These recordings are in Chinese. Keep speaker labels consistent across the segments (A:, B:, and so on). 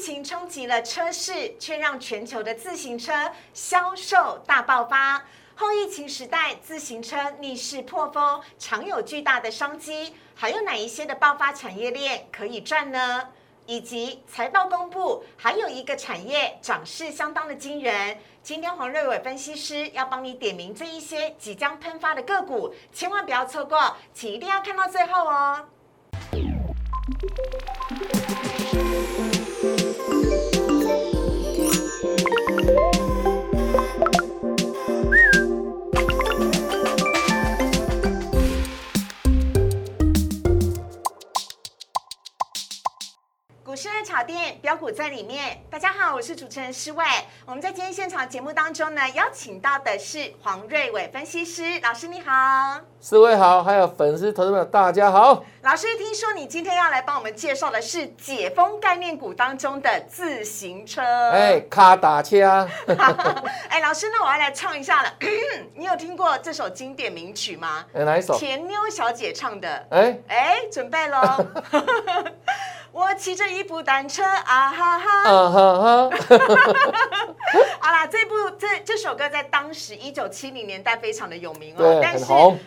A: 情冲击了车市，却让全球的自行车销售大爆发。后疫情时代，自行车逆势破风，常有巨大的商机。还有哪一些的爆发产业链可以赚呢？以及财报公布，还有一个产业涨势相当的惊人。今天黄瑞伟分析师要帮你点名这一些即将喷发的个股，千万不要错过，请一定要看到最后哦。标股在里面。大家好，我是主持人施伟。我们在今天现场节目当中呢，邀请到的是黄瑞伟分析师老师，你好。
B: 四位好，还有粉丝投资们大家好。
A: 老师，听说你今天要来帮我们介绍的是解封概念股当中的自行车。
B: 哎，卡打车。
A: 哎，老师，那我要来唱一下了。你有听过这首经典名曲吗？
B: 哪一首？
A: 甜妞小姐唱的。哎哎，准备喽。我骑着一部单车啊哈哈，啊哈哈，好啦，这部这这首歌在当时一九七零年代非常的有名
B: 哦，但是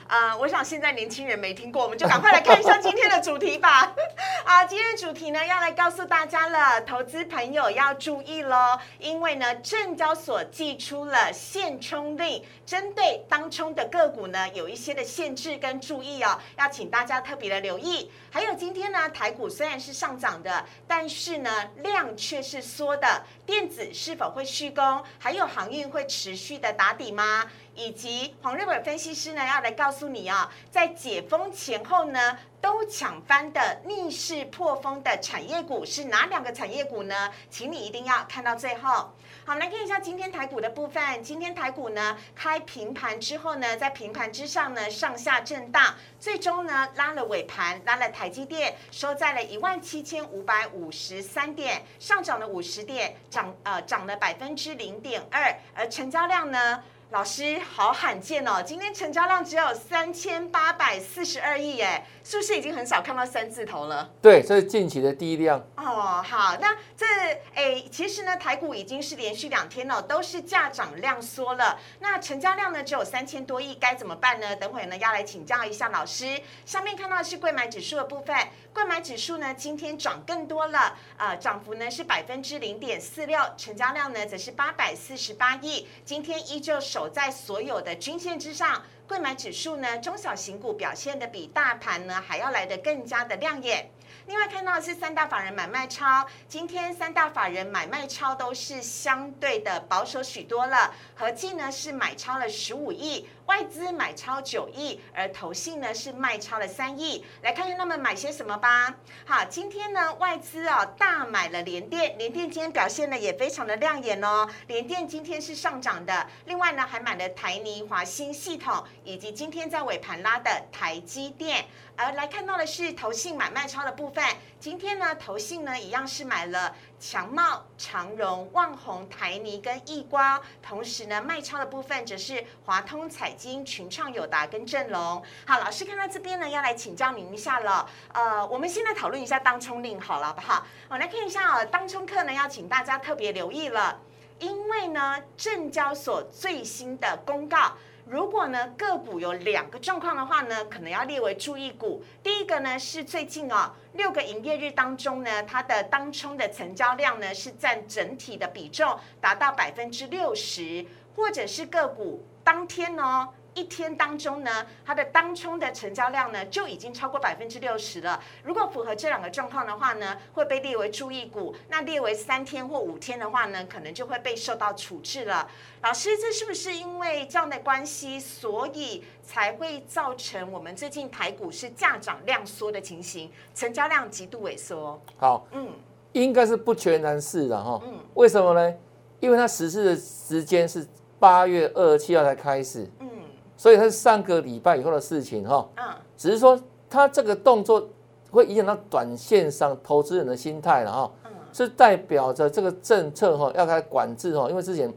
A: 啊，我想现在年轻人没听过，我们就赶快来看一下今天的主题吧。啊，今天的主题呢要来告诉大家了，投资朋友要注意喽，因为呢证交所寄出了限冲令，针对当冲的个股呢有一些的限制跟注意哦，要请大家特别的留意。还有今天呢台股虽然是上。涨的，但是呢，量却是缩的。电子是否会续攻？还有航运会持续的打底吗？以及黄瑞本分析师呢，要来告诉你啊，在解封前后呢，都抢翻的逆势破风的产业股是哪两个产业股呢？请你一定要看到最后。好，来看一下今天台股的部分。今天台股呢开平盘之后呢，在平盘之上呢上下震荡，最终呢拉了尾盘，拉了台积电收在了一万七千五百五十三点，上涨了五十点，涨呃涨了百分之零点二，而成交量呢？老师，好罕见哦！今天成交量只有三千八百四十二亿，哎，是不是已经很少看到三字头了？
B: 对，这是近期的第一量。
A: 哦，好，那这诶，其实呢，台股已经是连续两天了，都是价涨量缩了。那成交量呢，只有三千多亿，该怎么办呢？等会呢，要来请教一下老师。下面看到的是贵买指数的部分，贵买指数呢，今天涨更多了，呃，涨幅呢是百分之零点四六，成交量呢则是八百四十八亿，今天依旧守。在所有的均线之上，贵买指数呢，中小型股表现的比大盘呢还要来的更加的亮眼。另外看到的是三大法人买卖超，今天三大法人买卖超都是相对的保守许多了，合计呢是买超了十五亿。外资买超九亿，而投信呢是卖超了三亿。来看看他们买些什么吧。好，今天呢外资啊大买了联电，联电今天表现呢也非常的亮眼哦。联电今天是上涨的，另外呢还买了台泥、华新系统，以及今天在尾盘拉的台积电。而来看到的是投信买卖超的部分，今天呢投信呢一样是买了强茂、长荣、旺宏、台泥跟易光，同时呢卖超的部分则是华通彩。金群创友达跟正龙，好，老师看到这边呢，要来请教您一下了。呃，我们先来讨论一下当冲令，好了，好不好？我来看一下啊，当冲课呢，要请大家特别留意了，因为呢，证交所最新的公告，如果呢个股有两个状况的话呢，可能要列为注意股。第一个呢是最近哦，六个营业日当中呢，它的当冲的成交量呢是占整体的比重达到百分之六十，或者是个股。当天呢，一天当中呢，它的当冲的成交量呢就已经超过百分之六十了。如果符合这两个状况的话呢，会被列为注意股。那列为三天或五天的话呢，可能就会被受到处置了。老师，这是不是因为这样的关系，所以才会造成我们最近台股是价涨量缩的情形，成交量极度萎缩？
B: 好，嗯，应该是不全然是的哈。嗯，为什么呢？因为它实施的时间是。八月二十七号才开始，嗯，所以它是上个礼拜以后的事情哈，嗯，只是说它这个动作会影响到短线上投资人的心态了哈，嗯，是代表着这个政策哈要开始管制哈，因为之前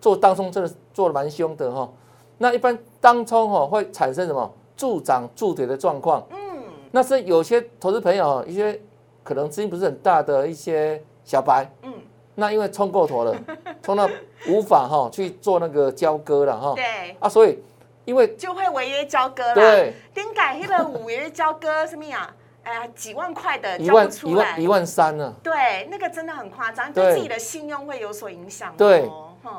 B: 做当冲真的做的蛮凶的哈，那一般当冲哈会产生什么？助涨助跌的状况，嗯，那是有些投资朋友一些可能资金不是很大的一些小白，嗯。那因为冲过头了，冲到无法哈去做那个交割了哈。
A: 对。
B: 啊，所以因为
A: 就会违约交割了。
B: 对。
A: 丁改那个违约交割什么呀？哎呀，几万块的
B: 一万一万一万三呢？
A: 对，那个真的很夸张，对自己的信用会有所影响。
B: 对，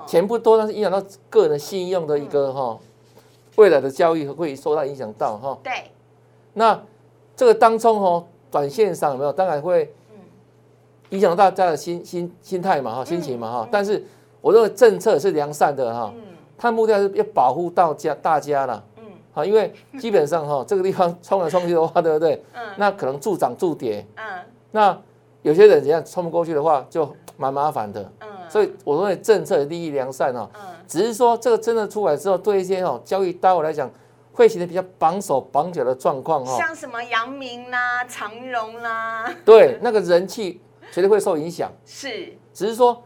B: 钱不多，但是影响到个人信用的一个哈，未来的交易会受到影响到哈。
A: 对。
B: 那这个当中哦，短线上有没有？当然会影响到大家的心心心态嘛哈，心情嘛哈。但是我认为政策是良善的哈，它目的是要保护到家大家啦。嗯。好，因为基本上哈，这个地方冲来冲去的话，对不对？嗯。那可能助涨助跌。嗯。那有些人怎样冲不过去的话，就蛮麻烦的。嗯。所以我认为政策利益良善哦。嗯。只是说这个真的出来之后，对一些哦交易单位来讲，会形成比较绑手绑脚的状况
A: 哦。像什么阳明啦、长荣啦。
B: 对，那个人气绝对会受影响。
A: 是。
B: 只是说。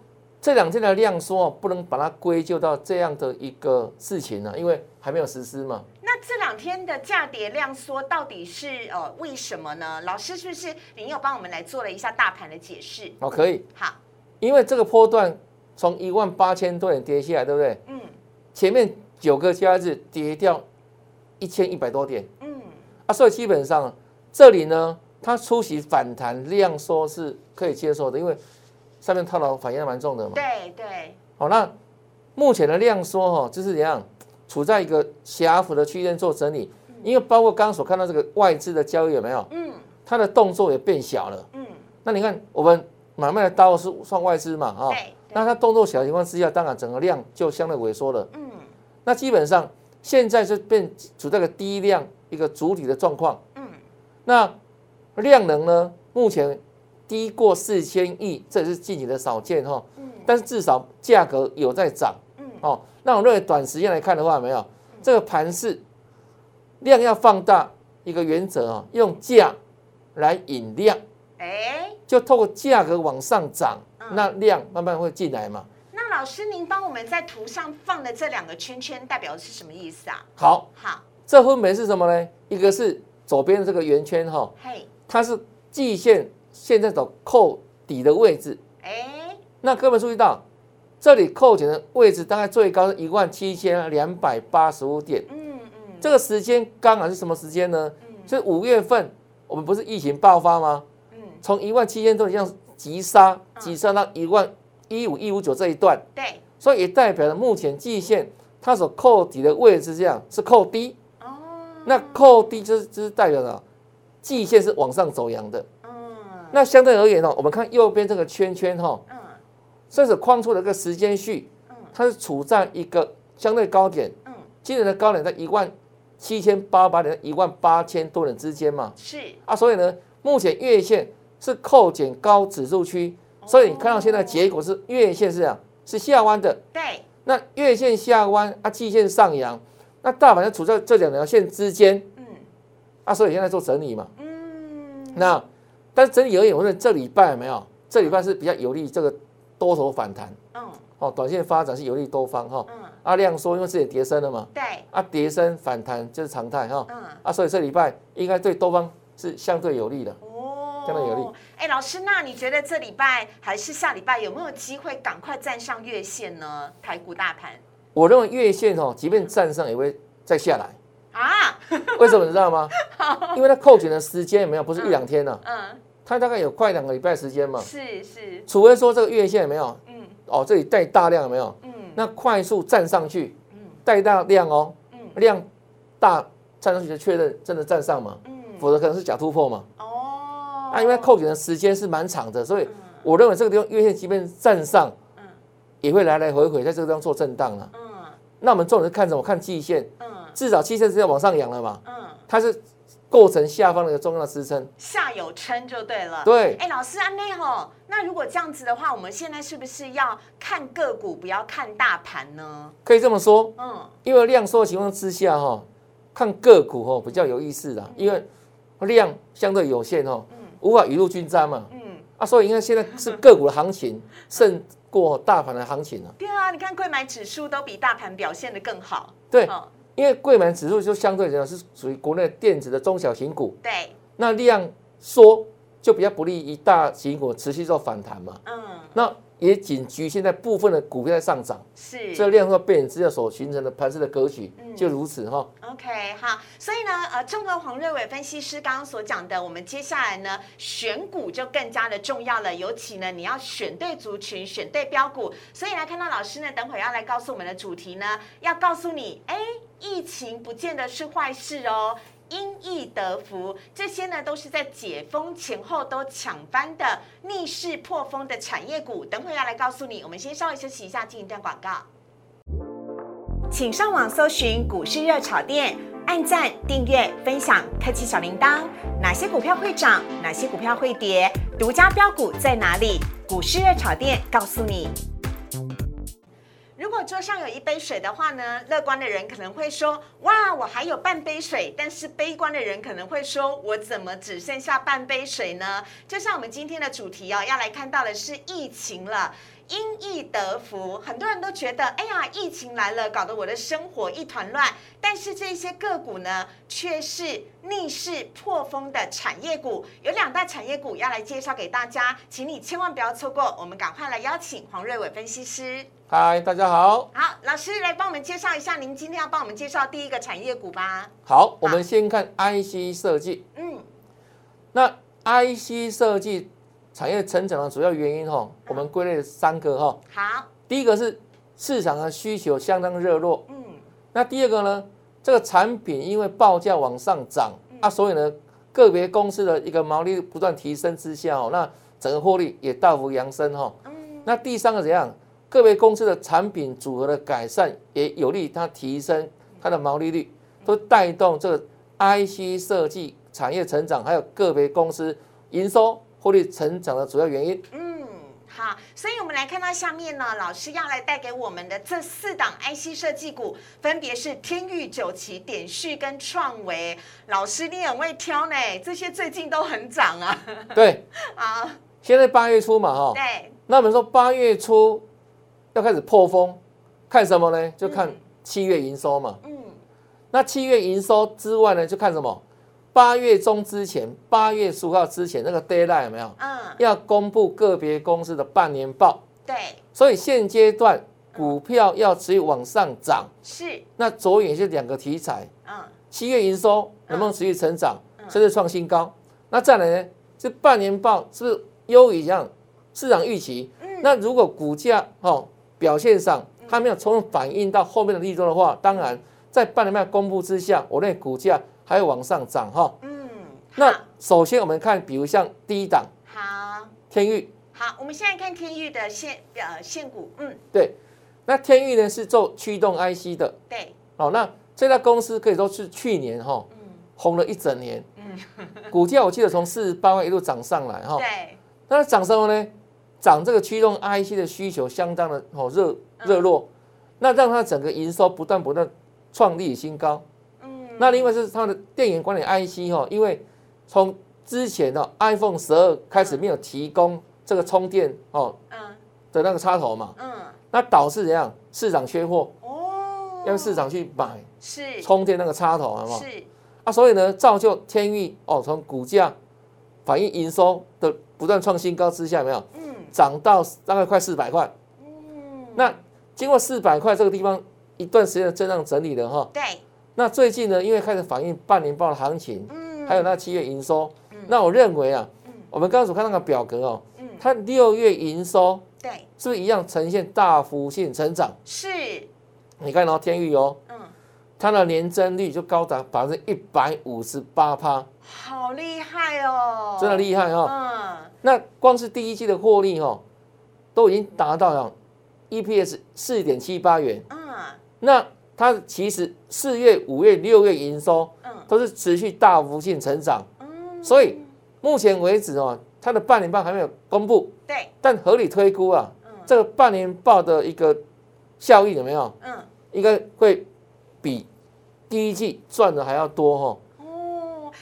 B: 这两天的量缩不能把它归咎到这样的一个事情呢，因为还没有实施嘛。
A: 那这两天的价跌量缩到底是呃为什么呢？老师是不是您有帮我们来做了一下大盘的解释？
B: 哦，可以。
A: 好，
B: 因为这个波段从一万八千多点跌下来，对不对？嗯。前面九个交易日跌掉一千一百多点。嗯。啊，所以基本上这里呢，它出席反弹量缩是可以接受的，因为。上面套牢反应蛮重的嘛？
A: 对对。
B: 好，那目前的量缩哈，就是怎样，处在一个狭幅的区间做整理。因为包括刚刚所看到这个外资的交易有没有？嗯。它的动作也变小了。嗯。那你看我们买卖的刀是算外资嘛？啊。那它动作小的情况之下，当然整个量就相对萎缩了。嗯。那基本上现在是变处在个低量一个主体的状况。嗯。那量能呢？目前。低过四千亿，这也是近期的少见哈。嗯。但是至少价格有在涨。嗯。哦，那我认为短时间来看的话，没有这个盘势量要放大一个原则啊，用价来引量。哎。就透过价格往上涨，那量慢慢会进来嘛。
A: 那老师，您帮我们在图上放的这两个圈圈代表的是什么意思啊？
B: 好。
A: 好。
B: 这分别是什么呢？一个是左边的这个圆圈哈。嘿。它是季线。现在走扣底的位置，哎，那各位注意到，这里扣减的位置大概最高是一万七千两百八十五点，嗯嗯，这个时间刚好是什么时间呢？嗯，是五月份，我们不是疫情爆发吗？嗯，从一万七千多这样急杀，急杀到一万一五一五九这一段，
A: 对，
B: 所以也代表了目前季线它所扣底的位置这样是扣低，哦，那扣低就是就是代表了季线是往上走阳的。那相对而言呢，我们看右边这个圈圈哈，嗯，这是框出了一个时间序，嗯，它是处在一个相对高点，嗯，今年的高点在一万七千八百点、一万八千多点之间嘛，
A: 是。
B: 啊，所以呢，目前月线是扣减高指数区，所以你看到现在结果是月线是这样，是下弯的，
A: 对，
B: 那月线下弯啊，季线上扬，那大盘就处在这两条线之间，嗯，啊，所以现在做整理嘛，嗯，那。但是整体而言，我认为这礼拜没有，这礼拜是比较有利这个多头反弹。嗯。哦，短线发展是有利多方哈。嗯。阿亮说，因为自己跌升了嘛。
A: 对。
B: 啊，跌升反弹就是常态哈。嗯。啊，所以这礼拜应该对多方是相对有利的。哦。相对有利。
A: 哎，老师，那你觉得这礼拜还是下礼拜有没有机会赶快站上月线呢？台股大盘。
B: 我认为月线哦，即便站上也会再下来。啊？为什么你知道吗？因为它扣减的时间有没有？不是一两天呢。嗯。它大概有快两个礼拜时间嘛，
A: 是是，
B: 除非说这个月线有没有，嗯，哦，这里带大量有没有，嗯，那快速站上去，嗯，带大量哦，嗯，量大站上去就确认真的站上嘛，嗯，否则可能是假突破嘛，哦，那因为扣减的时间是蛮长的，所以我认为这个地方月线即便站上，嗯，也会来来回回在这个地方做震荡了，嗯，那我们重点是看什么？看季线，嗯，至少季线是要往上扬了嘛，嗯，它是。构成下方的一个重要的支撑，
A: 下有撑就对了。
B: 对，
A: 哎，老师安内吼，那如果这样子的话，我们现在是不是要看个股，不要看大盘呢？
B: 可以这么说，嗯，因为量缩的情况之下哈，看个股哈比较有意思的，因为量相对有限哈，嗯，无法雨露均沾嘛，嗯，啊，所以你看现在是个股的行情胜过大盘的行情了。
A: 对啊，你看贵买指数都比大盘表现的更好。
B: 对。因为贵买指数就相对来讲是属于国内电子的中小型股，
A: 对，
B: 那量缩就比较不利于大型股持续做反弹嘛。嗯，那也仅局限在部分的股票在上涨，
A: 是。
B: 这量化背景之下所形成的盘势的格局就如此哈。
A: OK，好，所以呢，呃，综合黄瑞伟分析师刚刚所讲的，我们接下来呢选股就更加的重要了，尤其呢你要选对族群，选对标股。所以来看到老师呢，等会要来告诉我们的主题呢，要告诉你，哎，疫情不见得是坏事哦。因疫得福，这些呢都是在解封前后都抢翻的逆势破风的产业股。等会要来告诉你，我们先稍微休息一下，进一段广告。请上网搜寻股市热炒店，按赞、订阅、分享，开启小铃铛。哪些股票会涨？哪些股票会跌？独家标股在哪里？股市热炒店告诉你。如果桌上有一杯水的话呢，乐观的人可能会说：“哇，我还有半杯水。”但是悲观的人可能会说：“我怎么只剩下半杯水呢？”就像我们今天的主题哦，要来看到的是疫情了。因疫得福，很多人都觉得，哎呀，疫情来了，搞得我的生活一团乱。但是这些个股呢，却是逆势破风的产业股。有两大产业股要来介绍给大家，请你千万不要错过。我们赶快来邀请黄瑞伟分析师。
B: 嗨，大家好。
A: 好，老师来帮我们介绍一下，您今天要帮我们介绍第一个产业股吧。
B: 好，我们先看 IC 设计。
A: 嗯，
B: 那 IC 设计产业成长的主要原因哈，我们归类三个哈。
A: 好，
B: 第一个是市场的需求相当热络，
A: 嗯，
B: 那第二个呢，这个产品因为报价往上涨啊，所以呢，个别公司的一个毛利率不断提升之下哦，那整个获利也大幅扬升哈。
A: 嗯，
B: 那第三个怎样？个别公司的产品组合的改善，也有利于它提升它的毛利率，都带动这个 IC 设计产业成长，还有个别公司营收获利成长的主要原因。
A: 嗯，好，所以我们来看到下面呢，老师要来带给我们的这四档 IC 设计股，分别是天域、九旗、点序跟创维。老师你很会挑呢，这些最近都很涨啊。
B: 对，
A: 好，
B: 现在八月初嘛，哈，
A: 对，
B: 那我们说八月初要开始破风，看什么呢？就看
A: 嗯
B: 七月营收嘛。
A: 嗯，
B: 那七月营收之外呢，就看什么？八月中之前，八月十五号之前那个 deadline 有没有？
A: 嗯，
B: 要公布个别公司的半年报，
A: 对，
B: 所以现阶段股票要持续往上涨，
A: 是，
B: 那着眼是两个题材：
A: 嗯，
B: 七月营收能不能持续成长，
A: 嗯。
B: 甚至创新高？那再来呢？这半年报是不是优于像市场预期？
A: 嗯。
B: 那如果股价哦表现上它没有充分反映到后面的利润的话，当然在半年报公布之下，我认为股价还会往上涨哈。
A: 嗯，
B: 那首先我们看，比如像第一档
A: 好。
B: 天域，
A: 好，我们现在看天域的现呃现股，嗯，
B: 对，那天域呢是做驱动 IC 的，
A: 对，
B: 哦，那这家公司可以说是去年哈、
A: 嗯。
B: 红了一整年，
A: 嗯，
B: 股价我记得从四十八块一路涨上来哈、
A: 对，
B: 那涨什么呢？涨这个驱动 IC 的需求相当的哦热热络，那让它整个营收不断不断创历史新高。
A: 嗯，
B: 那另外是它的电源管理 IC 哈、因为从之前的 iPhone 十二开始没有提供这个充电哦
A: 嗯。
B: 的那个插头嘛，
A: 嗯，
B: 那导致怎样？市场缺货，
A: 哦，
B: 要市场去买
A: 是。
B: 充电那个插头，好不好？
A: 是，
B: 啊，所以呢，造就天域哦，从股价反映营收的不断创新高之下，有没有？
A: 嗯。
B: 涨到大概快四百块？
A: 嗯，
B: 那经过四百块这个地方一段时间的震荡整理了哈。
A: 对，
B: 那最近呢，因为开始反映半年报的行情，
A: 嗯，
B: 还有那七月营收，那我认为啊，我们刚刚所看那个表格哦，
A: 嗯。
B: 它六月营收
A: 对，
B: 是不是一样呈现大幅性成长？
A: 是，
B: 你看哦，天域哦，
A: 嗯，
B: 它的年增率就高达百分之一百五十八趴，
A: 好厉害哦，
B: 真的厉害哦。
A: 嗯，
B: 那光是第一季的获利哦，都已经达到了 EPS 四点七八元。
A: 嗯。
B: 那它其实四月、五月、六月营收
A: 嗯。
B: 都是持续大幅性成长，
A: 嗯，
B: 所以目前为止哦，它的半年报还没有公布，
A: 对，
B: 但合理推估啊，
A: 嗯。
B: 这个半年报的一个效益有没有？
A: 嗯，
B: 应该会比第一季赚的还要多哈、
A: 哦，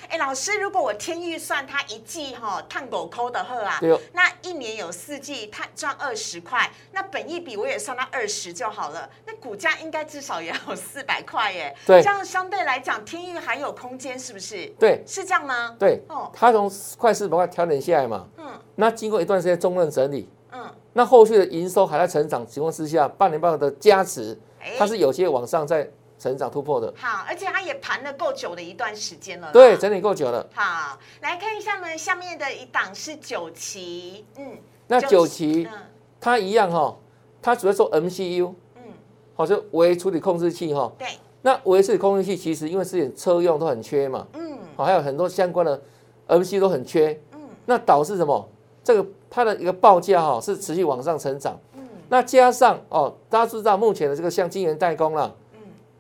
A: 哎，老师，如果我天预算它一季哈探狗抠的喝啊，那一年有四季，它赚二十块，那本一比我也算他二十就好了，那股价应该至少也有 四百块耶。
B: 对。
A: 这样相对来讲，天域还有空间，是不是？
B: 对。
A: 是这样吗？
B: 对，
A: 哦，
B: 它从快四百块调整下来嘛，
A: 嗯。
B: 那经过一段时间中任整理，
A: 嗯，
B: 那后续的营收还在成长情况之下，半年报的加持，它是有些往上在成长突破的。
A: 好，而且它也盘了够久的一段时间了。
B: 对，整理够久了。
A: 好，来看一下呢，下面的一档是九旗，
B: 嗯，那九旗，它一样哈，它主要做 MCU，嗯，好，就微处理控制器哈。
A: 对。
B: 那微处理控制器其实因为之前车用都很缺嘛，嗯，好，还有很多相关的 MCU 都很缺，嗯，那导致什么？这个它的一个报价哈是持续往上成长，嗯，那加上哦，大家知道目前的这个像晶圆代工啦，嗯，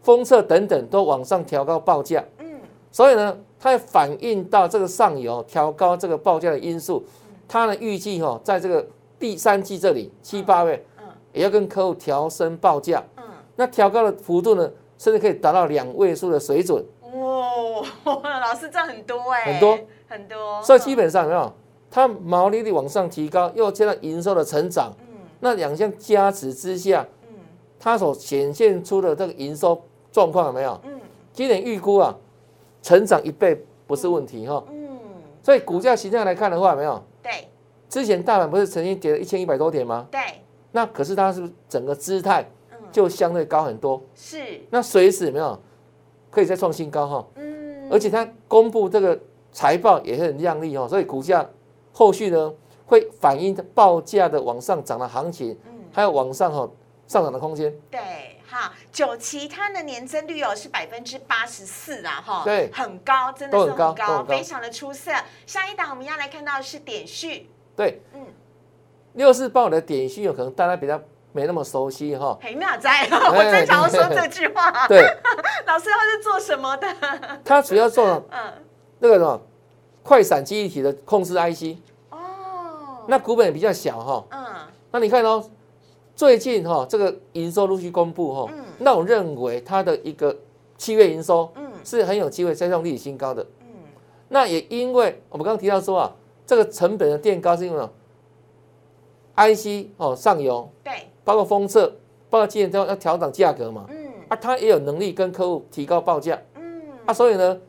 B: 封测等等都往上调高报价，嗯，所以呢，它反映到这个上游调高这个报价的因素，它呢预计哈在这个第三季这里七八月，嗯，也要跟客户调升报价，嗯，那调高的幅度呢，甚至可以达到两位数的水准，
A: 哇，老师赚很多哎，
B: 很多。
A: 很多，
B: 所以基本上没有。它毛利率往上提高，又加上营收的成长，嗯，那两项加持之下，嗯，它所显现出的这个营收状况有没有？嗯，今年预估啊，成长一倍不是问题哈，嗯，所以股价形态来看的话，有没有？
A: 对，
B: 之前大盘不是曾经跌了一千一百多点吗？
A: 对，
B: 那可是它是整个姿态就相对高很多，
A: 是，
B: 那随时有没有可以再创新高哈？嗯，而且它公布这个财报也是很亮丽哦，所以股价。后续呢会反映报价的往上涨的行情，嗯，还有往上哈上涨的空间。
A: 对，哈，九七它的年增率哦是百分之八十四啊，哈，
B: 对，
A: 很高，真的是很高，非常的出色。下一档我们要来看到是点序，
B: 对，嗯，六四报的点序有可能大家比较没那么熟悉哈。
A: 黑妙哉，我正想要说这句话。
B: 对，
A: 老师他是做什么的？
B: 他主要做 嗯那个什么。快闪记忆体的控制 IC 哦，那股本也比较小哈，嗯，那你看哦，最近哈这个营收陆续公布哈，嗯，那我认为它的一个七月营收，嗯，是很有机会再创历史新高的，嗯，那也因为我们刚刚提到说啊，这个成本的垫高是因为 IC 哦上游，
A: 对，
B: 包括封测，包括今年都要调整价格嘛，嗯，啊，它也有能力跟客户提高报价，嗯，啊，所以呢，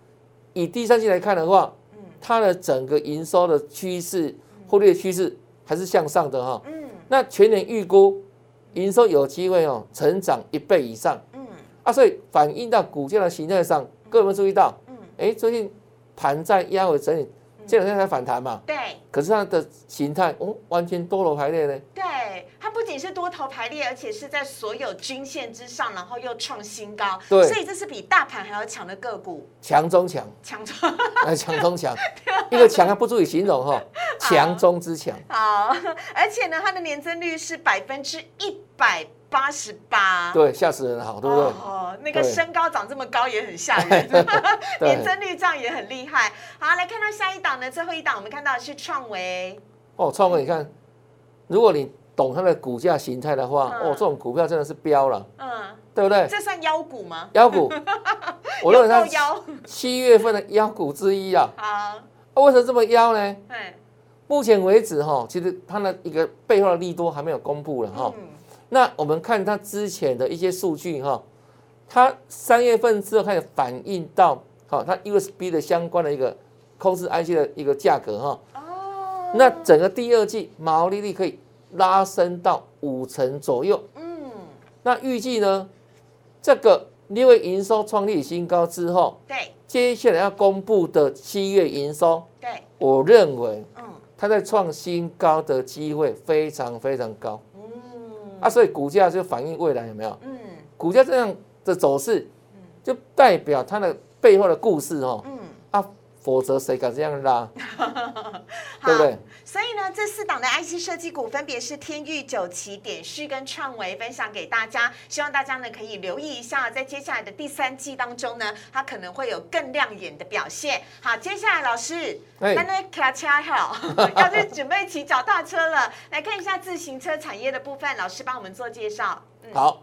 B: 以第三季来看的话。它的整个营收的趋势，获利的趋势还是向上的哈。嗯。那全年预估营收有机会哦，成长一倍以上。嗯。啊，所以反映到股价的形态上，各位有没有注意到？嗯。哎，最近盘在压尾整理。这两天才反弹嘛？
A: 对。
B: 可是它的形态哦，完全多头排列呢。
A: 对，它不仅是多头排列，而且是在所有均线之上，然后又创新高。
B: 对。
A: 所以这是比大盘还要强的个股。
B: 强中强。
A: 强中。
B: 哎，强中强。一个强还不足以形容哈，强中之强。
A: 好，而且呢，它的年增率是百分之一百。八十八，
B: 对，吓死人，好，对不对？哦，
A: 那个身高长这么高也很吓人，年增率这样也很厉害。好，来看到下一档呢，最后一档我们看到的是创维。
B: 哦，创维，你看，如果你懂它的股价形态的话，哦，这种股票真的是飙了，嗯，对不对？
A: 这算妖股吗？
B: 妖股，我认为它七月份的妖股之一啊。好，为什么这么妖呢？目前为止哈，其实它的一个背后的利多还没有公布了哈。那我们看它之前的一些数据哈，它三月份之后开始反映到，好，它 USB 的相关的一个控制 IC 的一个价格哈。哦。那整个第二季毛利率可以拉升到五成左右。嗯。那预计呢，这个因为营收创立新高之后，
A: 对，
B: 接下来要公布的七月营收，
A: 对，
B: 我认为，嗯，它在创新高的机会非常非常高。啊，所以股价就反映未来有没有？嗯，股价这样的走势，就代表它的背后的故事哦。嗯，啊，否则谁敢这样拉？对不对？
A: 所以呢，这四档的 IC 设计股分别是天域、九旗、点序跟创维，分享给大家。希望大家呢可以留意一下，在接下来的第三季当中呢，它可能会有更亮眼的表现。好，接下来老师，那那卡恰好，要去准备骑脚踏车了。来看一下自行车产业的部分，老师帮我们做介绍。
B: 好，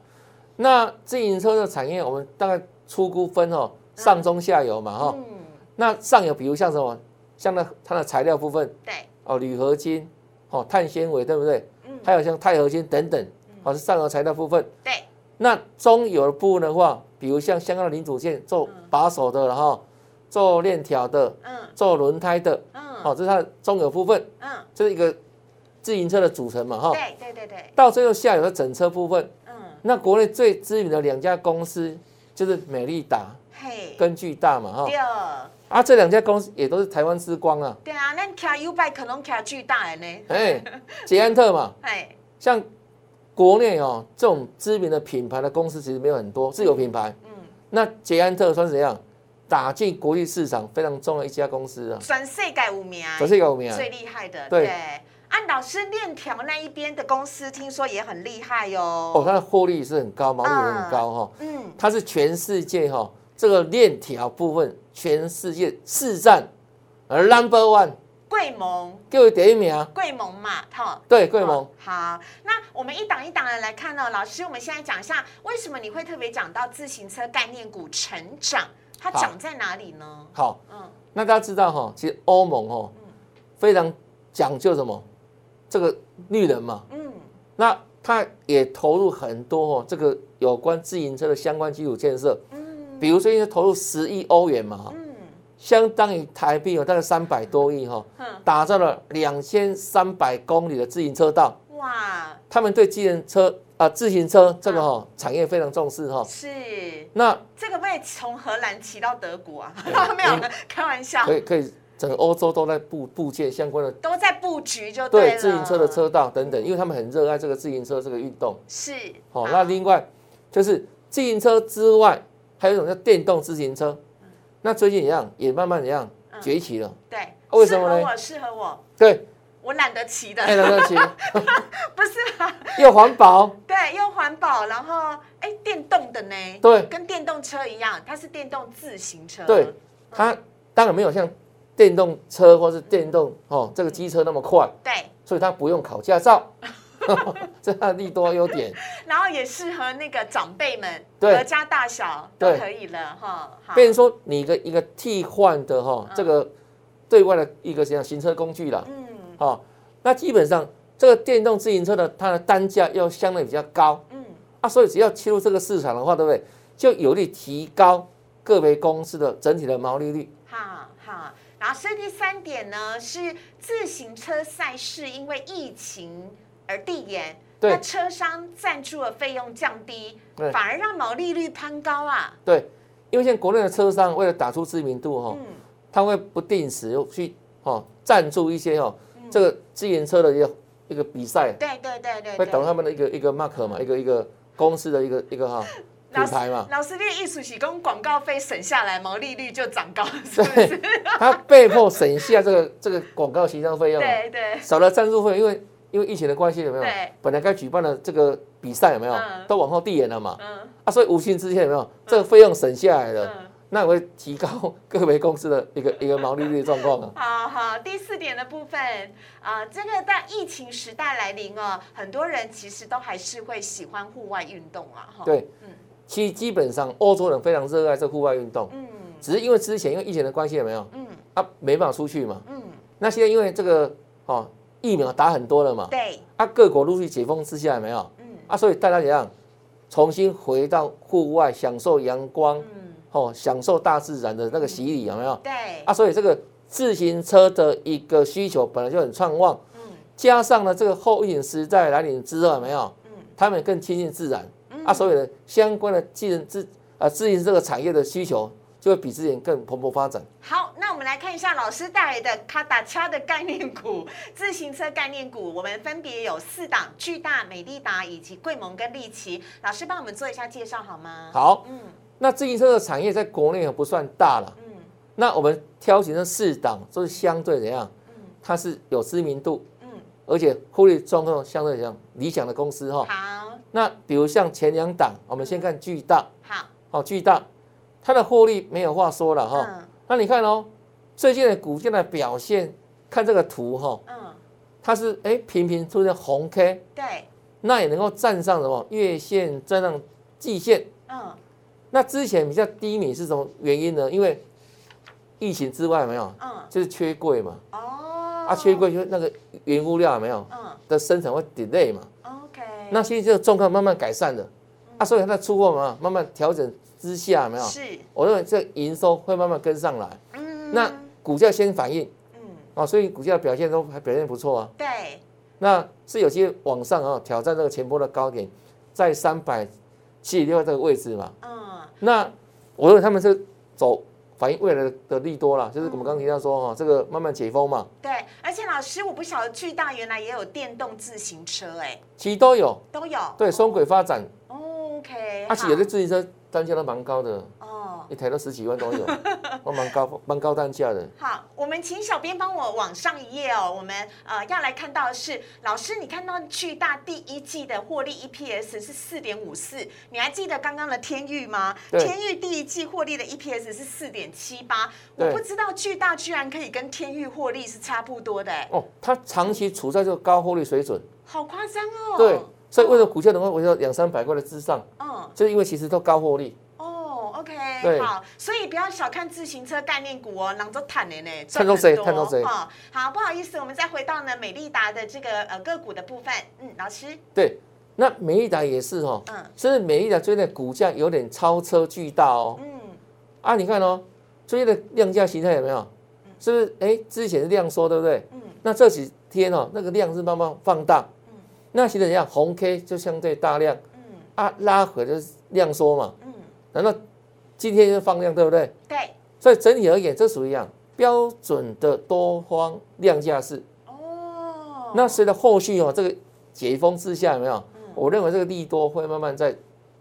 B: 那自行车的产业，我们大概初估分哦，上中下游嘛哈。嗯。那上游比如像什么？像那它的材料部分，
A: 对，
B: 哦，铝合金，哦，碳纤维，对不对？嗯，还有像钛合金等等，哦，是上游材料部分。
A: 对，
B: 那中游的部分的话，比如像相关的零组件，做把手的，然后做链条的，嗯，做轮胎的，嗯，哦，这是它的中游部分，嗯，这是一个自行车的组成嘛，哈。
A: 对对对对。
B: 到最后下游的整车部分，嗯，那国内最知名的两家公司就是美利达，嘿，跟巨大嘛，哈。对。啊，这两家公司也都是台湾之光啊。
A: 对啊，那卡 U 拜可能卡巨大的呢。
B: 哎，捷安特嘛。哎。像国内哦，这种知名的品牌的公司其实没有很多，自有品牌。嗯。那捷安特算怎样？打进国际市场非常重要的一家公司啊，
A: 全世界有名，
B: 全世界有名，
A: 最厉害的。对，按老师链条那一边的公司，听说也很厉害哟。哦，
B: 它的获利是很高，毛利也很高哈。嗯，它是全世界哈这个链条部分全世界四占而 number one。
A: 贵盟，
B: 给我点一名啊。
A: 贵盟嘛，哈。
B: 对，贵盟。
A: 好，那我们一档一档的来看呢，老师，我们现在讲一下，为什么你会特别讲到自行车概念股成长？它长在哪里呢？
B: 好，嗯，那大家知道哈，其实欧盟哦，非常讲究什么？这个绿人嘛，嗯，那他也投入很多哦，这个有关自行车的相关基础建设，嗯，比如最近投入十亿欧元嘛，嗯，相当于台币有大概三百多亿哈，打造了两千三百公里的自行车道，哇，他们对自行车。啊，自行车这个哈产业非常重视哈。
A: 是。那这个会从荷兰骑到德国啊？没有，开玩笑。
B: 可以可以，整个欧洲都在布布建相关的。
A: 都在布局就对
B: 对，自行车的车道等等，因为他们很热爱这个自行车这个运动。
A: 是。
B: 好，那另外就是自行车之外，还有一种叫电动自行车。那最近一样也慢慢一样崛起了。
A: 对。为什么呢？适合我，适合我。
B: 对。
A: 我懒得骑的，
B: 懒得骑，
A: 不是啊，
B: 又环保，
A: 对，又环保，然后哎，电动的呢，
B: 对，
A: 跟电动车一样，它是电动自行车，
B: 对，它当然没有像电动车或是电动哦这个机车那么快，
A: 对，
B: 所以它不用考驾照，这它的利多优点，
A: 然后也适合那个长辈们，对，家大小都可以了哈。
B: 变成说你的一个替换的哈，这个对外的一个像行车工具了，嗯。好，那基本上这个电动自行车的它的单价要相对比较高，嗯，啊，所以只要切入这个市场的话，对不对？就有利提高个别公司的整体的毛利率。
A: 好好，然后所以第三点呢是自行车赛事因为疫情而递延，那车商赞助的费用降低，反而让毛利率攀高啊。
B: 对，因为现在国内的车商为了打出知名度哈，他会不定时去哦赞助一些哦。这个自行车的一个一个比赛，
A: 对对对对，
B: 会等他们的一个一个 mark 嘛，一个一个公司的一个一个哈品牌嘛。
A: 老师，你意思是讲广告费省下来，毛利率就涨高，是不是？
B: 他被迫省下这个这个广告形象费用，
A: 对对，
B: 少了赞助费，因为因为疫情的关系，有没有？对，本来该举办的这个比赛有没有？都往后递延了嘛。嗯。啊，所以无形之间有没有这个费用省下来了？那会提高个别公司的一个 一个毛利率状况啊。
A: 好好，第四点的部分啊，这个在疫情时代来临哦，很多人其实都还是会喜欢户外运动啊。
B: 哈，对，嗯，其实基本上欧洲人非常热爱这户外运动，嗯，只是因为之前因为疫情的关系有没有？嗯，啊，没办法出去嘛，嗯，那现在因为这个哦疫苗打很多了嘛，
A: 对，
B: 啊，各国陆续解封之下有没有？嗯，啊，所以大家怎样？重新回到户外享受阳光？哦，享受大自然的那个洗礼有没有？
A: 对。
B: 啊，所以这个自行车的一个需求本来就很畅旺，嗯，加上呢这个后疫情时代来临之后，有没有？嗯，他们更亲近自然，啊，所以呢，相关的自行自啊自行这个产业的需求就会比之前更蓬勃发展。
A: 好，那我们来看一下老师带来的卡达恰的概念股，自行车概念股，我们分别有四档：巨大、美利达以及贵盟跟利奇。老师帮我们做一下介绍好吗？
B: 好，嗯。那自行车的产业在国内也不算大了，嗯，那我们挑选这四档都是相对怎样？嗯，它是有知名度，嗯，而且获利状况相对怎样理想的公司
A: 哈。好，
B: 那比如像前两档，我们先看巨大，
A: 好，
B: 好巨大，它的获利没有话说了哈。嗯，那你看哦，最近的股价的表现，看这个图哈，嗯，它是哎频频出现红
A: K，对，
B: 那也能够站上什么月线，站上季线，嗯。那之前比较低迷是什么原因呢？因为疫情之外没有，嗯，就是缺柜嘛。哦。啊，缺柜就那个原物料没有，嗯，的生产会 delay 嘛。
A: OK。
B: 那现在这个状况慢慢改善了，啊，所以它的出货嘛慢慢调整之下没有。
A: 是。
B: 我认为这营收会慢慢跟上来。嗯。那股价先反应。嗯。啊，所以股价表现都还表现不错啊。
A: 对。
B: 那是有机会往上啊挑战这个前波的高点，在三百七十六这个位置嘛。嗯。那我认为他们是走。反映未来的利多啦，就是我们刚刚提到说哈，这个慢慢解封嘛。
A: 对，而且老师，我不晓得巨大原来也有电动自行车哎，
B: 其实都有，
A: 都有。
B: 对，双轨发展。
A: OK。
B: 而且有的自行车单价都蛮高的哦。一台都十几万都有，都 蛮高蛮高单价的。
A: 好，我们请小编帮我往上一页哦。我们呃要来看到的是，老师你看到巨大第一季的获利 EPS 是四点五四，你还记得刚刚的天域吗？天域第一季获利的 EPS 是四点七八，我不知道巨大居然可以跟天域获利是差不多的。
B: 哦，它长期处在这个高获利水准，
A: 好夸张哦。
B: 对，所以为什么股价能够维持到两三百块的之上？嗯，就是因为其实都高获利。
A: OK，好，所以不要小看自行车概念股哦，囊着坦的呢，
B: 赚很多。看到谁？
A: 哈，好，不好意思，我们再回到呢美利达的这个呃个股的部分。嗯，老师。
B: 对，那美利达也是哦，嗯，所以美利达最近的股价有点超车巨大哦。嗯。啊，你看哦，最近的量价形态有没有？是不是？哎，之前是量缩，对不对？嗯。那这几天哦，那个量是慢慢放大。嗯。那现在怎样？红 K 就相对大量。嗯。啊，拉回就是量缩嘛。嗯。难道？今天就放量，对不对？
A: 对。
B: 所以整体而言，这属于一样标准的多方量价式。哦。那随着后续哦，这个解封之下有没有？嗯。我认为这个利多会慢慢在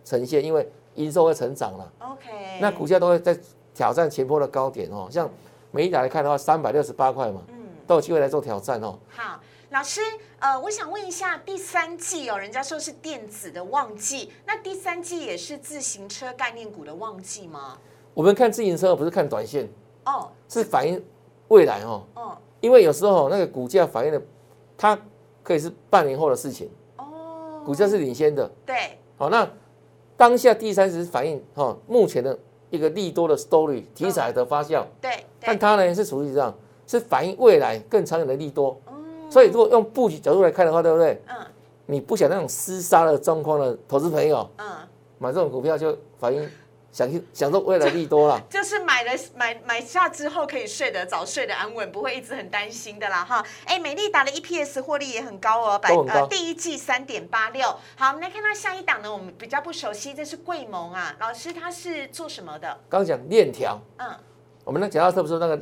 B: 呈现，因为营收会成长了。
A: OK。
B: 那股价都会在挑战前波的高点哦，像每一打来看的话，三百六十八块嘛，嗯，都有机会来做挑战哦。
A: 好。老师，呃，我想问一下，第三季哦，人家说是电子的旺季，那第三季也是自行车概念股的旺季吗？
B: 我们看自行车不是看短线哦，是反映未来哦。哦，因为有时候那个股价反映的，它可以是半年后的事情哦，股价是领先的。
A: 对，
B: 好，那当下第三是反映哈目前的一个利多的 story 题材的发酵。
A: 对，
B: 但它呢是属于这样，是反映未来更长远的利多。所以，如果用布局角度来看的话，对不对？嗯。你不想那种厮杀的状况的投资朋友，嗯，买这种股票就反映享享受未来利多了。
A: 就是买了买买下之后可以睡得早、睡得安稳，不会一直很担心的啦，哈。哎，美丽达的 EPS 获利也很高哦，
B: 百呃
A: 第一季三点八六。好，我们来看到下一档呢，我们比较不熟悉，这是贵盟啊，老师他是做什么的？
B: 刚讲链条，嗯，我们那讲到特不是那个。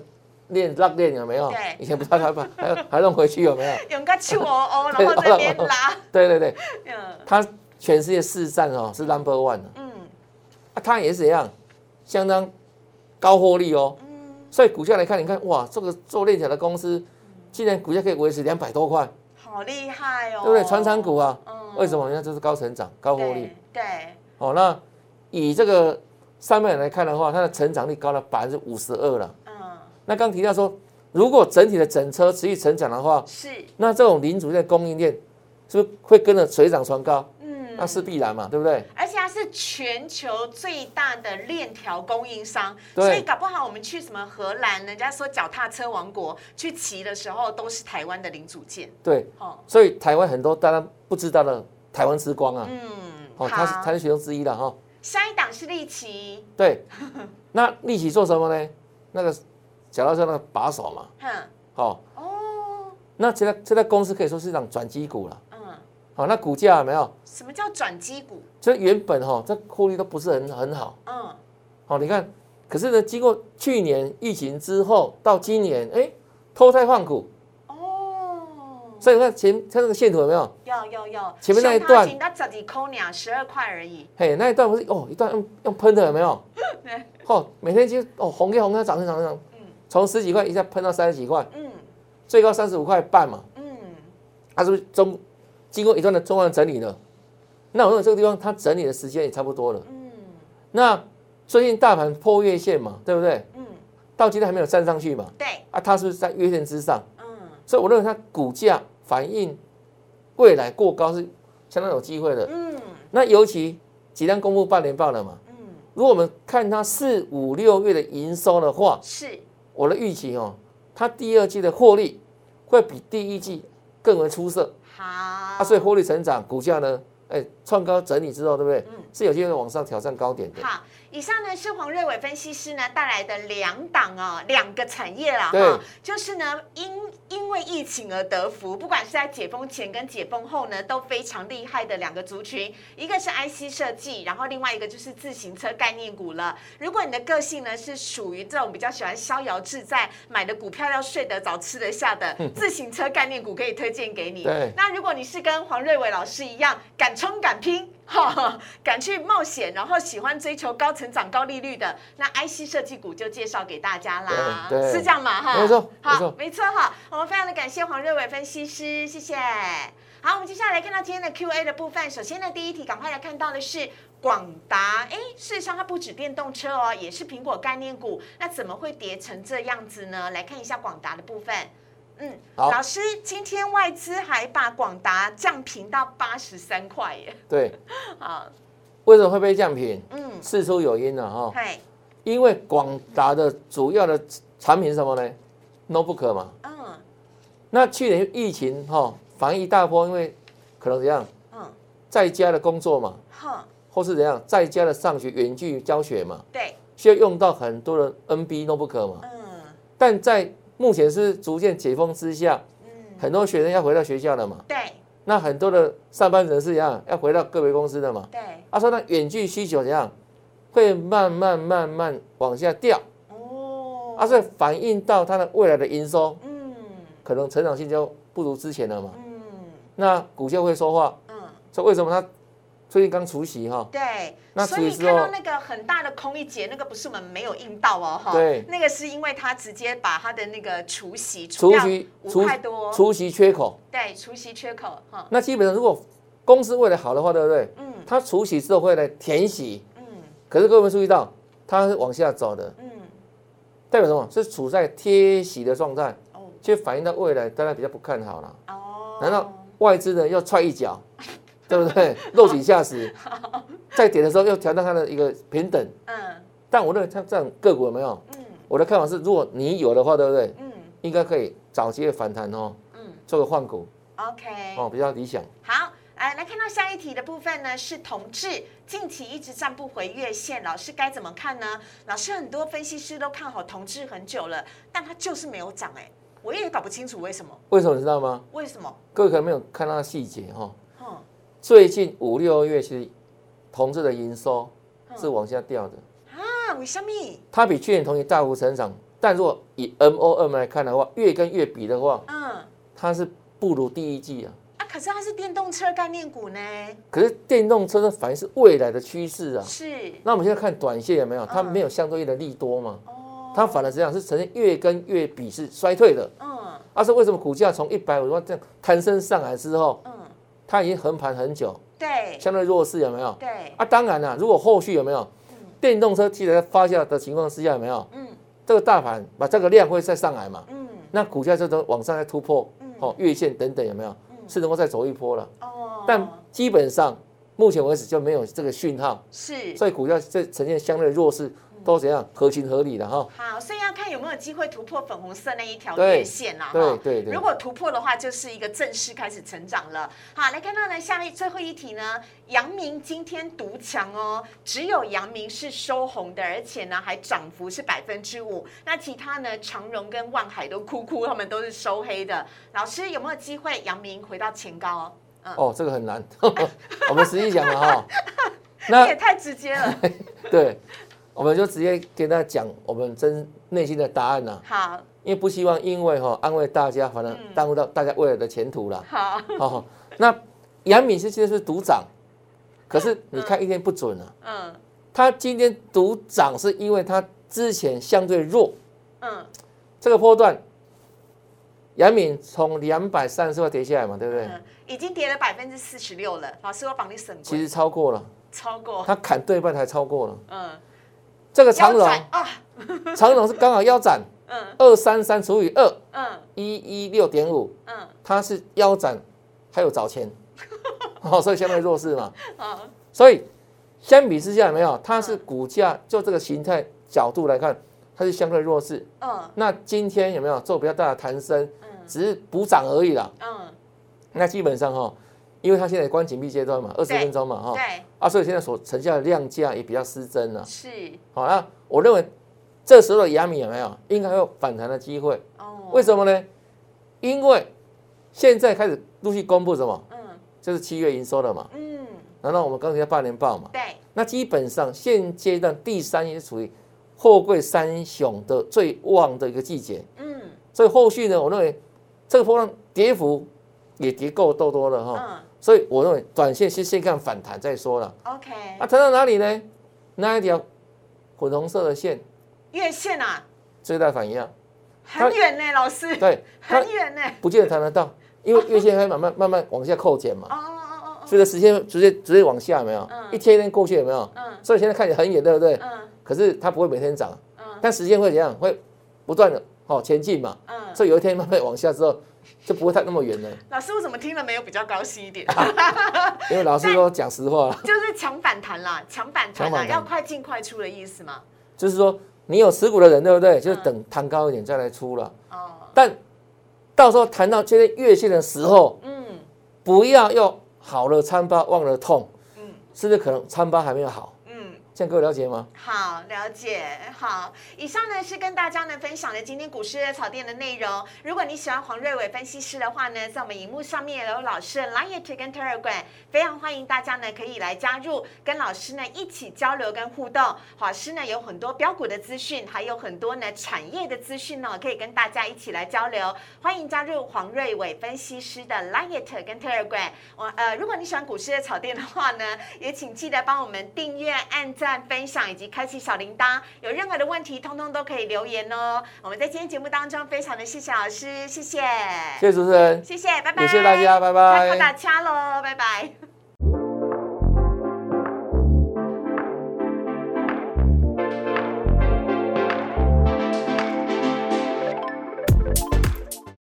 B: 练拉链有没有？
A: 对，
B: 以前不知道他把 还还弄回去有没有？
A: 用个手哦哦，然后这边拉。
B: 对对对，嗯，他全世界市占哦是 number one 的，嗯，啊，他也是一样，相当高获利哦，嗯，所以股价来看，你看哇，这个做链条的公司，竟然股价可以维持两百多块，
A: 好厉害哦，
B: 对不对？传产股啊，嗯，为什么？人家就是高成长、高获利，
A: 对，
B: 哦，那以这个上面来看的话，它的成长率高了百分之五十二了。那刚提到说，如果整体的整车持续成长的话，
A: 是
B: 那这种零组件供应链是不是会跟着水涨船高？嗯，那是必然嘛，对不对？
A: 而且它是全球最大的链条供应商，所以搞不好我们去什么荷兰，人家说脚踏车王国去骑的时候，都是台湾的零组件。
B: 对，哦，所以台湾很多大家不知道的台湾之光啊，嗯，哦，他是他是其中之一的哈。
A: 下一档是利奇，
B: 对，那利奇做什么呢？那个。讲到说那个把手嘛，好哦，那这在这在公司可以说是一档转机股了，嗯，好，那股价有没有？
A: 什么叫转机股？
B: 就原本哈，这获利都不是很很好，嗯，好，你看，可是呢，经过去年疫情之后到今年，哎，脱胎换骨，哦，所以你看前它那个线图有没有？
A: 有有有，
B: 前面那一段，
A: 它十几块两十二块而已，
B: 嘿，那一段不是哦，一段用用喷的有没有？对，哦，每天就哦红黑红黑涨涨涨涨。从十几块一下喷到三十几块，嗯，最高三十五块半嘛，嗯，它是不是中经过一段的中段整理呢？那我认为这个地方它整理的时间也差不多了，嗯，那最近大盘破月线嘛，对不对？嗯，到今天还没有站上去嘛，
A: 对，
B: 啊，它是不是在月线之上？嗯，所以我认为它股价反映未来过高是相当有机会的，嗯，那尤其即将公布半年报了嘛，嗯，如果我们看它四五六月的营收的话，
A: 是。
B: 我的预期哦，它第二季的获利会比第一季更为出色。
A: 好，啊，
B: 所以获利成长，股价呢，哎，创高整理之后，对不对？嗯，是有机会往上挑战高点的。
A: 好，以上呢是黄瑞伟分析师呢带来的两档哦，两个产业啦
B: 对
A: 哈，就是呢因因为疫情而得福，不管是在解封前跟解封后呢都非常厉害的两个族群，一个是 IC 设计，然后另外一个就是自行车概念股了。如果你的个性呢是属于这种比较喜欢逍遥自在，买的股票要睡得早、吃得下的，自行车概念股可以推荐给你。
B: 对
A: 那如果你是跟黄瑞伟老师一样敢冲敢拼，哈，敢去冒险，然后喜欢追求高成长、高利率的，那 IC 设计股就介绍给大家啦，是这样吗？哈，
B: 没错没
A: 好
B: 错，
A: 没错哈。我们非常的感谢黄瑞伟分析师，谢谢。好，我们接下来看到今天的 Q&A 的部分。首先呢，第一题赶快来看到的是广达，哎，事实上它不止电动车哦，也是苹果概念股。那怎么会跌成这样子呢？来看一下广达的部分。嗯，
B: 好。
A: 老师，今天外资还把广达降平到八十三块耶。
B: 对，
A: 啊，
B: 为什么会被降平？
A: 嗯，
B: 事出有因了哈，
A: 嗨，
B: 因为广达的主要的产品是什么呢？notebook 嘛。
A: 嗯。
B: 那去年疫情哈，防疫大波，因为可能怎样，
A: 嗯，
B: 在家的工作嘛，
A: 哼，
B: 或是怎样，在家的上学、远距教学嘛，
A: 对，
B: 需要用到很多的 NB notebook 嘛。
A: 嗯。
B: 但在目前是逐渐解封之下，
A: 嗯，
B: 很多学生要回到学校了嘛，
A: 对。
B: 那很多的上班人士一样要回到个别公司的嘛。
A: 对，
B: 他说那远距需求怎样，会慢慢慢慢往下掉，
A: 哦，
B: 啊，所以反映到它的未来的营收
A: 嗯。
B: 可能成长性就不如之前了嘛。
A: 嗯。
B: 那股价会说话，
A: 嗯，
B: 所以为什么它最近刚除夕哈？
A: 对，
B: 那
A: 所以看到那个很大的空一节，那个不是我们没有印到哦，哈，
B: 对。
A: 那个是因为他直接把他的那个除夕除掉
B: 除息
A: 五块多，
B: 除夕缺口，
A: 对，除夕缺口，哈，
B: 那基本上如果公司未来好的话，对不对？
A: 嗯。
B: 它除夕之后会来填息，
A: 嗯。
B: 可是各位注意到，它是往下走的，
A: 嗯，
B: 代表什么？是处在贴息的状态，
A: 哦。
B: 却反映到未来，大家比较不看好了。
A: 哦，
B: 难道外资呢要踹一脚，对不对？落井下石，在跌的时候又调到它的一个平等。
A: 嗯
B: 但我认为像这种个股有没有？
A: 嗯
B: 我的看法是，如果你有的话，对不对？
A: 嗯
B: 应该可以找机会反弹哦，
A: 嗯
B: 做个换股
A: ，OK，
B: 哦，比较理想。
A: 好，来来看到下一题的部分呢，是同志近期一直站不回月线，老师该怎么看呢？老师很多分析师都看好同志很久了，但它就是没有涨，哎，我也搞不清楚为什么，
B: 为什么你知道吗？
A: 为什么？
B: 各位可能没有看到细节哈、
A: 嗯，
B: 最近五六月其实同志的营收是往下掉的，
A: 啊，为什么？
B: 它比去年同期大幅成长，但如果以 M O M 来看的话，月跟月比的话，
A: 嗯，
B: 它是不如第一季啊。
A: 啊，可是它是电动车概念股呢，
B: 可是电动车的，反而是未来的趋势啊。
A: 是，
B: 那我们现在看短线有没有？它
A: 嗯
B: 没有相对应的利多嘛？
A: 哦，
B: 它反而这样是呈现月跟月比是衰退的。
A: 嗯
B: 啊，是为什么股价从一百五十万这样弹升上来之后，
A: 嗯，
B: 它已经横盘很久，
A: 对。
B: 相对弱势有没有？
A: 对，
B: 啊，当然了，如果后续有没有电动车记得在发酵的情况之下，有没有
A: 嗯。
B: 这个大盘把这个量会再上来嘛？
A: 嗯，
B: 那股价就都往上再突破
A: 嗯，
B: 哦，月线等等有没有？是能够再走一波了，
A: 哦，
B: 但基本上目前为止就没有这个讯号，
A: 是，
B: 所以股价在呈现相对弱势，都怎样合情合理的哈。
A: 好，所以要看有没有机会突破粉红色那一条线啦。
B: 对
A: 哈
B: 对对
A: 如果突破的话，就是一个正式开始成长了。好，来看到呢，下面最后一题呢，阳明今天独强哦，只有阳明是收红的，而且呢还涨幅是百分之五。那其他呢，长荣跟万海都哭哭，他们都是收黑的。老师有没有机会阳明回到前高？嗯，
B: 哦，这个很难，我们实际讲了哈。
A: 那也太直接了。
B: 对，我们就直接跟大家讲我们真内心的答案呐、
A: 好，
B: 因为不希望因为哈安慰大家，反正耽误到大家未来的前途啦。
A: 好，
B: 哦，那杨敏是今天是独涨，可是你看一天不准啊。
A: 嗯。
B: 他今天独涨是因为他之前相对弱，
A: 嗯。
B: 这个波段，杨敏从两百三十块跌下来嘛，对不对？
A: 嗯，已经跌了百分之四十六了。老师，我帮你省过，
B: 其实超过了，
A: 超过，
B: 他砍对半才超过了。
A: 嗯，
B: 这个长荣，
A: 腰斩啊，
B: 长荣是刚好腰斩，
A: 嗯
B: 二三三除以二，
A: 嗯
B: 一一六点五，
A: 嗯
B: 它是腰斩，还有找钱，哦，所以相对弱势嘛。
A: 好，
B: 所以相比之下，有没有？它是股价就这个形态角度来看，它是相对弱势。
A: 嗯
B: 那今天有没有做比较大的弹升？
A: 嗯
B: 只是补涨而已啦。
A: 嗯
B: 那基本上哈、因为它现在关紧闭阶段嘛，二十分钟嘛哈，
A: 对，
B: 啊，所以现在所成交的量价也比较失真了。
A: 是
B: 好，那我认为这时候的亚米有没有应该有反弹的机会？
A: 哦，
B: 为什么呢？因为现在开始陆续公布什么？
A: 嗯
B: 就是七月营收了嘛。
A: 嗯，
B: 难道我们刚才半年报嘛？
A: 对，
B: 那基本上现阶段第三也是属于货柜三雄的最旺的一个季节，
A: 嗯
B: 所以后续呢，我认为这个波浪跌幅也跌够多多了哈。
A: 嗯
B: 所以我认为短线先先看反弹再说了。
A: ，OK，
B: 啊，弹到哪里呢？那一条粉红色的线。
A: 月线啊，
B: 最大反应啊，
A: 很远呢，老师，
B: 对，
A: 很远呢，
B: 不见得弹得到，因为月线会慢慢慢慢往下扣减嘛。
A: 哦，哦哦哦。哦，
B: 随着时间直接直接往下，有没有？
A: 嗯？
B: 一天一天过去有没有？
A: 嗯。
B: 所以现在看起来很远，对不对？
A: 嗯。
B: 可是它不会每天涨，
A: 嗯。
B: 但时间会怎样？会不断的哦前进嘛，
A: 嗯，
B: 所以有一天慢慢往下之后，就不会太那么远了。
A: 老师，我怎么听了没有比较高兴一点？
B: 因为老师说讲实话了，
A: 就是强反弹啦，强反弹啦，要快进快出的意思嘛？
B: 就是说你有持股的人，对不对？就是等弹高一点再来出了。
A: 哦，
B: 但到时候谈到这些月线的时候，
A: 嗯
B: 不要又好了参巴忘了痛，
A: 嗯
B: 甚至可能参巴还没有好，
A: 嗯。
B: 这样各位了解吗？
A: 好，了解。好，以上呢是跟大家呢分享的今天股市热炒店的内容。如果你喜欢黄瑞伟分析师的话呢，在我们荧幕上面有老师的 Line 跟 Telegram，非常欢迎大家呢可以来加入，跟老师呢一起交流跟互动。老师呢有很多标股的资讯，还有很多呢产业的资讯呢，可以跟大家一起来交流。欢迎加入黄瑞伟分析师的 Line 跟 Telegram。我呃，如果你喜欢股市的炒店的话呢，也请记得帮我们订阅、按赞、分享以及开启小铃铛。有任何的问题，通通都可以留言哦。我们在今天节目当中，非常的谢谢老师，谢谢，
B: 谢谢主持人，
A: 谢谢，拜拜，
B: 也谢谢大家，拜拜。
A: 打掐喽，拜拜。